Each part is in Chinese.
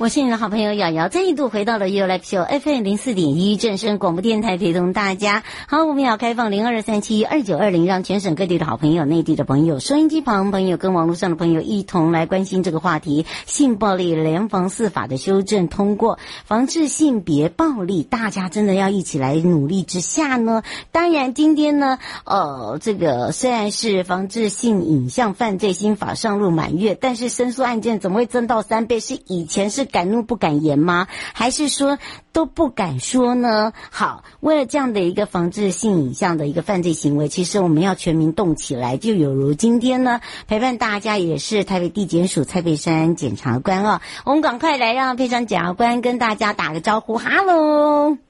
我是你的好朋友瑶瑶，再一度回到了 You Live Show FM 零四点一正声广播电台，陪同大家。好，我们要开放零二三七二九二零，让全省各地的好朋友、内地的朋友、收音机旁朋友跟网络上的朋友一同来关心这个话题：性暴力联防四法的修正通过，防治性别暴力，大家真的要一起来努力之下呢。当然，今天呢，呃，这个虽然是防治性影像犯罪新法上路满月，但是申诉案件怎么会增到三倍？是以前是。敢怒不敢言吗？还是说都不敢说呢？好，为了这样的一个防治性影像的一个犯罪行为，其实我们要全民动起来。就有如今天呢，陪伴大家也是台北地检署蔡佩珊检察官哦。我们赶快来让佩珊检察官跟大家打个招呼，哈喽。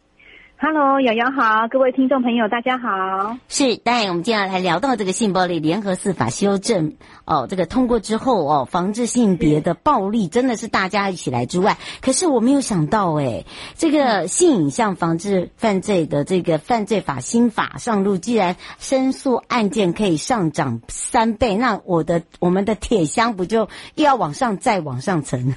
Hello，瑶瑶好，各位听众朋友，大家好。是，当然我们接下来聊到这个性暴力联合司法修正哦，这个通过之后哦，防治性别的暴力真的是大家一起来之外，可是我没有想到诶，这个性影像防治犯罪的这个犯罪法新法上路，既然申诉案件可以上涨三倍，那我的我们的铁箱不就又要往上再往上层？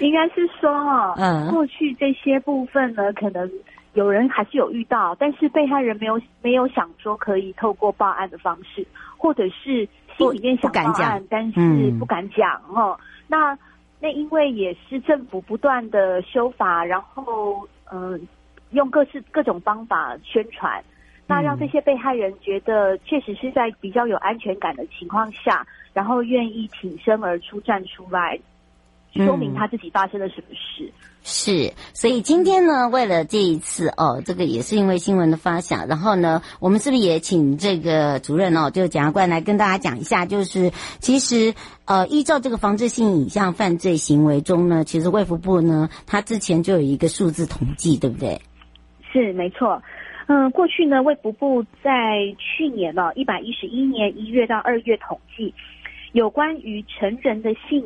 应该是说哦，嗯，过去这些部分。呢，可能有人还是有遇到，但是被害人没有没有想说可以透过报案的方式，或者是心里面想报案，但是不敢讲哦。那那因为也是政府不断的修法，然后嗯、呃，用各式各种方法宣传，那让这些被害人觉得确实是在比较有安全感的情况下，然后愿意挺身而出站出来。说明他自己发生了什么事。嗯，是，所以今天呢，为了这一次哦，这个也是因为新闻的发响，然后呢，我们是不是也请这个主任哦，就检察官来跟大家讲一下，就是其实呃，依照这个防治性影像犯罪行为中呢，其实卫福部呢，他之前就有一个数字统计，对不对？是，没错。嗯、呃，过去呢，卫福部在去年呢，一百一十一年一月到二月统计有关于成人的性。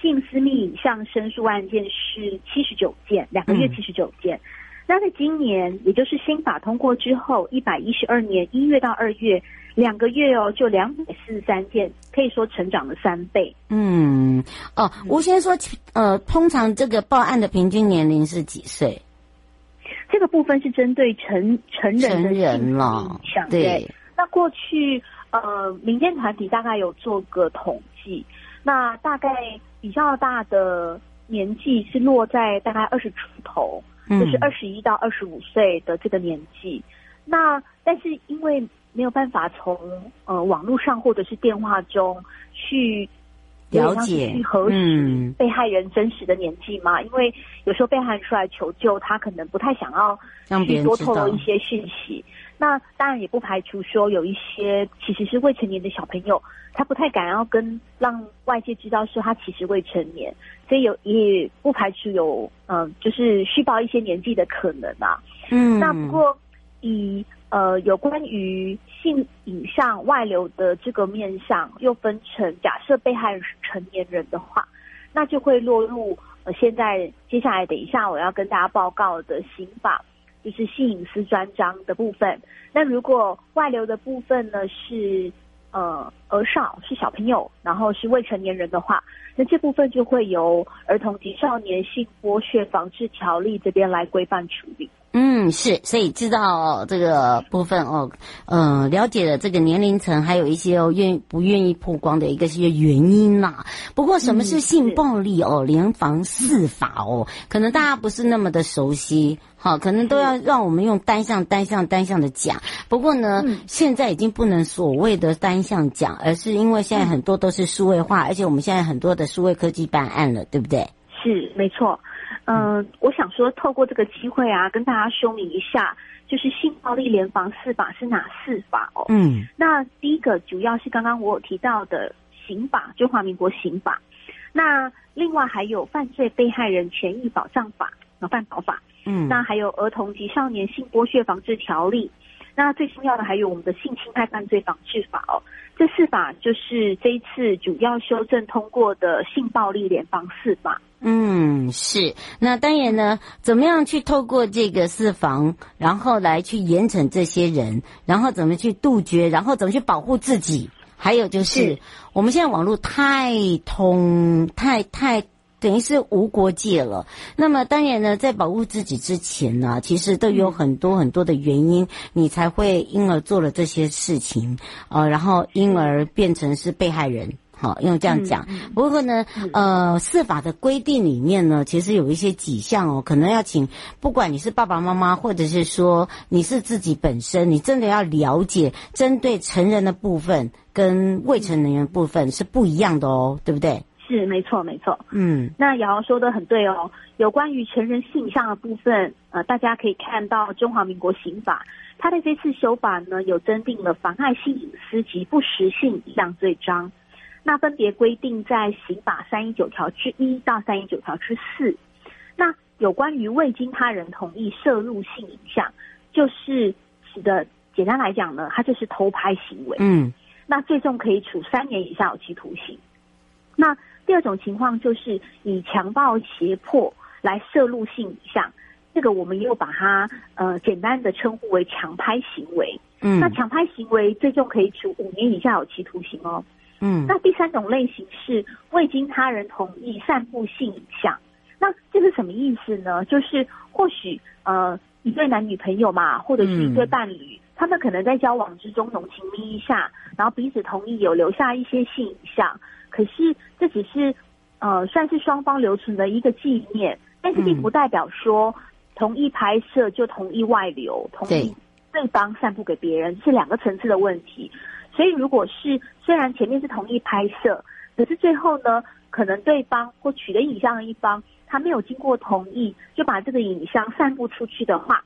性私密影像申诉案件是七十九件，两个月七十九件。嗯、那在今年，也就是新法通过之后，一百一十二年一月到二月，两个月哦，就两百四十三件，可以说成长了三倍。嗯，哦，我先说，呃，通常这个报案的平均年龄是几岁？这个部分是针对成成人的性影像。对。那过去呃，民间团体大概有做个统计，那大概。比较大的年纪是落在大概二十出头，嗯、就是二十一到二十五岁的这个年纪。那但是因为没有办法从呃网络上或者是电话中去了解去核实被害人真实的年纪嘛，嗯、因为有时候被害人出来求救，他可能不太想要去多透露一些讯息。那当然也不排除说有一些其实是未成年的小朋友。他不太敢要跟让外界知道说他其实未成年，所以有也不排除有嗯、呃，就是虚报一些年纪的可能啊。嗯，那不过以呃有关于性影像外流的这个面向，又分成假设被害人是成年人的话，那就会落入呃现在接下来等一下我要跟大家报告的刑法，就是性隐私专章的部分。那如果外流的部分呢是。呃，儿少是小朋友，然后是未成年人的话，那这部分就会由儿童及少年性剥削防治条例这边来规范处理。嗯，是，所以知道这个部分哦，呃，了解了这个年龄层，还有一些哦愿不愿意曝光的一个些原因啦。不过，什么是性暴力哦？联防四法哦，可能大家不是那么的熟悉。好，可能都要让我们用单向、单向、单向的讲。不过呢，现在已经不能所谓的单向讲，而是因为现在很多都是数位化，而且我们现在很多的数位科技办案了，对不对？是，没错。嗯、呃，我想说，透过这个机会啊，跟大家说明一下，就是性暴力联防四法是哪四法哦？嗯，那第一个主要是刚刚我有提到的刑法，中华民国刑法。那另外还有犯罪被害人权益保障法，啊，犯保法。嗯，那还有儿童及少年性剥削防治条例。那最重要的还有我们的性侵害犯罪防治法哦。这四法就是这一次主要修正通过的性暴力联防四法。嗯，是。那当然呢，怎么样去透过这个四房，然后来去严惩这些人，然后怎么去杜绝，然后怎么去保护自己？还有就是，是我们现在网络太通，太太。等于是无国界了。那么当然呢，在保护自己之前呢，其实都有很多很多的原因，你才会因而做了这些事情，呃，然后因而变成是被害人。好，用这样讲。不过呢，呃，司法的规定里面呢，其实有一些几项哦，可能要请，不管你是爸爸妈妈，或者是说你是自己本身，你真的要了解，针对成人的部分跟未成年人的部分是不一样的哦，对不对？是没错，没错。嗯，那瑶瑶说的很对哦。有关于成人性向的部分，呃，大家可以看到中华民国刑法，它的这次修法呢，有增订了妨害性隐私及不实性一项罪章。那分别规定在刑法三一九条之一到三一九条之四。那有关于未经他人同意摄入性影像，就是指的简单来讲呢，它就是偷拍行为。嗯，那最重可以处三年以下有期徒刑。那第二种情况就是以强暴胁迫来摄入性影像，这个我们又把它呃简单的称呼为强拍行为。嗯，那强拍行为最重可以处五年以下有期徒刑哦。嗯，那第三种类型是未经他人同意散布性影像，那这是什么意思呢？就是或许呃一对男女朋友嘛，或者是一对伴侣，嗯、他们可能在交往之中浓情蜜意下，然后彼此同意有留下一些性影像。可是这只是，呃，算是双方留存的一个纪念，但是并不代表说同意拍摄就同意外流，同意对方散布给别人，是两个层次的问题。所以，如果是虽然前面是同意拍摄，可是最后呢，可能对方或取得影像的一方，他没有经过同意就把这个影像散布出去的话，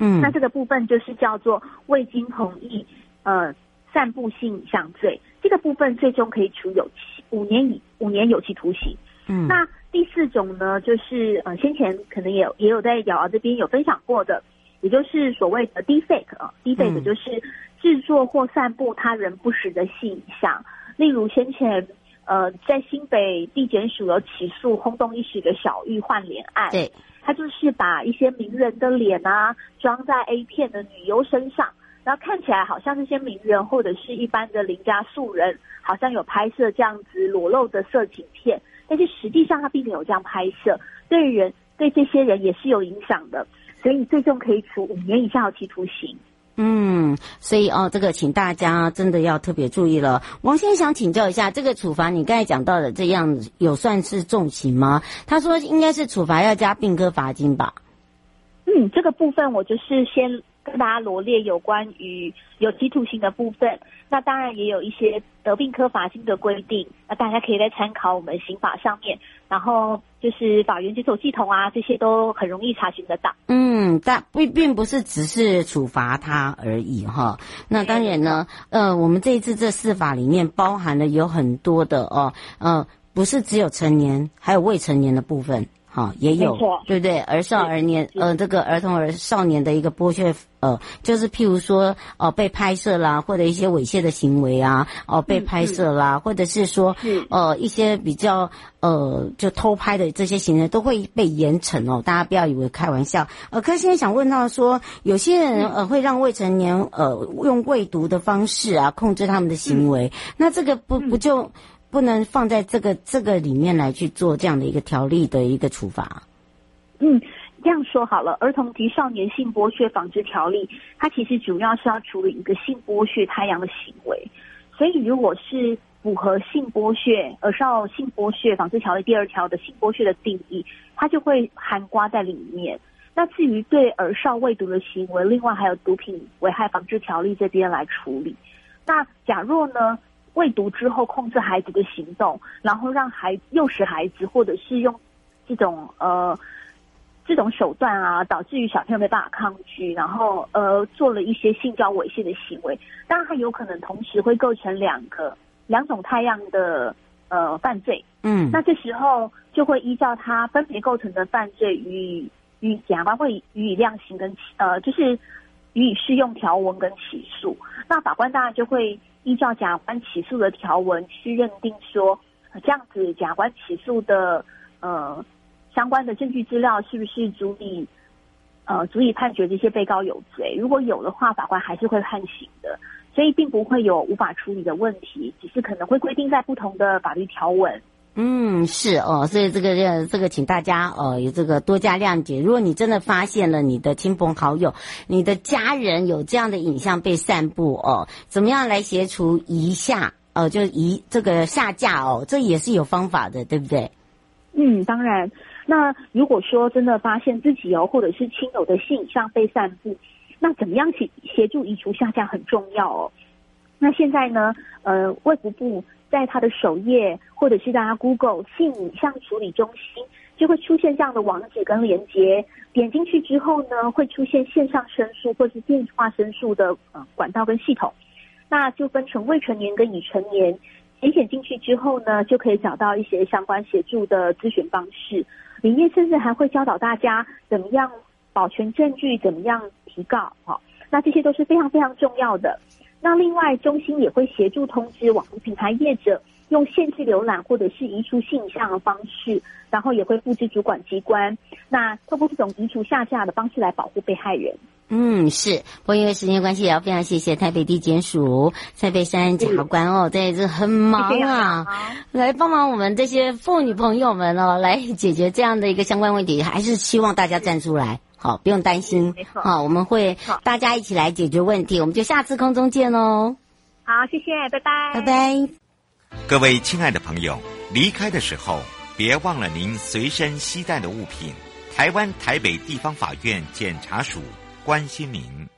嗯，那这个部分就是叫做未经同意，呃。散布性影像罪，这个部分最终可以处有期五年以五年有期徒刑。嗯，那第四种呢，就是呃先前可能也有也有在瑶瑶这边有分享过的，也就是所谓的 deepfake 啊，deepfake 就是制作或散布他人不实的性影像，嗯、例如先前呃在新北地检署有起诉轰动一时的小玉换脸案，对，他就是把一些名人的脸啊装在 A 片的女优身上。然后看起来好像这些名人或者是一般的邻家素人，好像有拍摄这样子裸露的色情片，但是实际上他并没有这样拍摄，对人对这些人也是有影响的，所以最终可以处五年以下有期徒刑。嗯，所以哦，这个请大家真的要特别注意了。王先生想请教一下，这个处罚你刚才讲到的这样有算是重刑吗？他说应该是处罚要加并科罚金吧？嗯，这个部分我就是先。跟大家罗列有关于有期徒刑的部分，那当然也有一些得病科罚金的规定，那大家可以在参考我们刑法上面，然后就是法院检索系统啊，这些都很容易查询得到。嗯，但并并不是只是处罚他而已哈。那当然呢，呃，我们这一次这四法里面包含了有很多的哦，呃，不是只有成年，还有未成年的部分。啊，也有，对不对？儿少儿年，呃，这个儿童儿少年的一个剥削，呃，就是譬如说，哦、呃，被拍摄啦，或者一些猥亵的行为啊，哦、呃，被拍摄啦，嗯、或者是说，呃，一些比较，呃，就偷拍的这些行为都会被严惩哦。大家不要以为开玩笑。呃，可是现在想问到说，有些人呃会让未成年呃用喂毒的方式啊控制他们的行为，嗯、那这个不不就？不能放在这个这个里面来去做这样的一个条例的一个处罚。嗯，这样说好了，《儿童及少年性剥削防治条例》它其实主要是要处理一个性剥削他人的行为，所以如果是符合性剥削儿少性剥削防治条例第二条的性剥削的定义，它就会含括在里面。那至于对儿少未毒的行为，另外还有毒品危害防治条例这边来处理。那假若呢？未毒之后控制孩子的行动，然后让孩诱使孩子，或者是用这种呃这种手段啊，导致于小朋友没办法抗拒，然后呃做了一些性交猥亵的行为，当然他有可能同时会构成两个两种太样的呃犯罪。嗯，那这时候就会依照他分别构成的犯罪予以予检察官会予以量刑跟呃就是予以适用条文跟起诉。那法官当然就会依照检察官起诉的条文去认定说，这样子检察官起诉的呃。相关的证据资料是不是足以，呃，足以判决这些被告有罪？如果有的话，法官还是会判刑的，所以并不会有无法处理的问题，只是可能会规定在不同的法律条文。嗯，是哦，所以这个这个，请大家呃，有这个多加谅解。如果你真的发现了你的亲朋好友、你的家人有这样的影像被散布哦，怎么样来协助移下？呃，就移这个下架哦，这也是有方法的，对不对？嗯，当然。那如果说真的发现自己哦，或者是亲友的性影像被散布，那怎么样协协助移除下架很重要哦。那现在呢，呃，卫福部在他的首页，或者是大家 Google 性影像处理中心，就会出现这样的网址跟连接，点进去之后呢，会出现线上申诉或是电话申诉的呃管道跟系统，那就分成未成年跟已成年，点选进去之后呢，就可以找到一些相关协助的咨询方式。里面甚至还会教导大家怎么样保全证据，怎么样提告，好，那这些都是非常非常重要的。那另外，中心也会协助通知网红品牌业者，用限制浏览或者是移除信箱的方式，然后也会布置主管机关，那透过这种移除下架的方式来保护被害人。嗯，是。不过因为时间关系，也要非常谢谢台北地检署蔡佩珊检察官哦，在这很忙啊，来帮忙我们这些妇女朋友们哦，来解决这样的一个相关问题，还是希望大家站出来，好，不用担心，好，我们会大家一起来解决问题，我们就下次空中见哦。好，谢谢，拜拜，拜拜。各位亲爱的朋友，离开的时候别忘了您随身携带的物品。台湾台北地方法院检察署。关心您。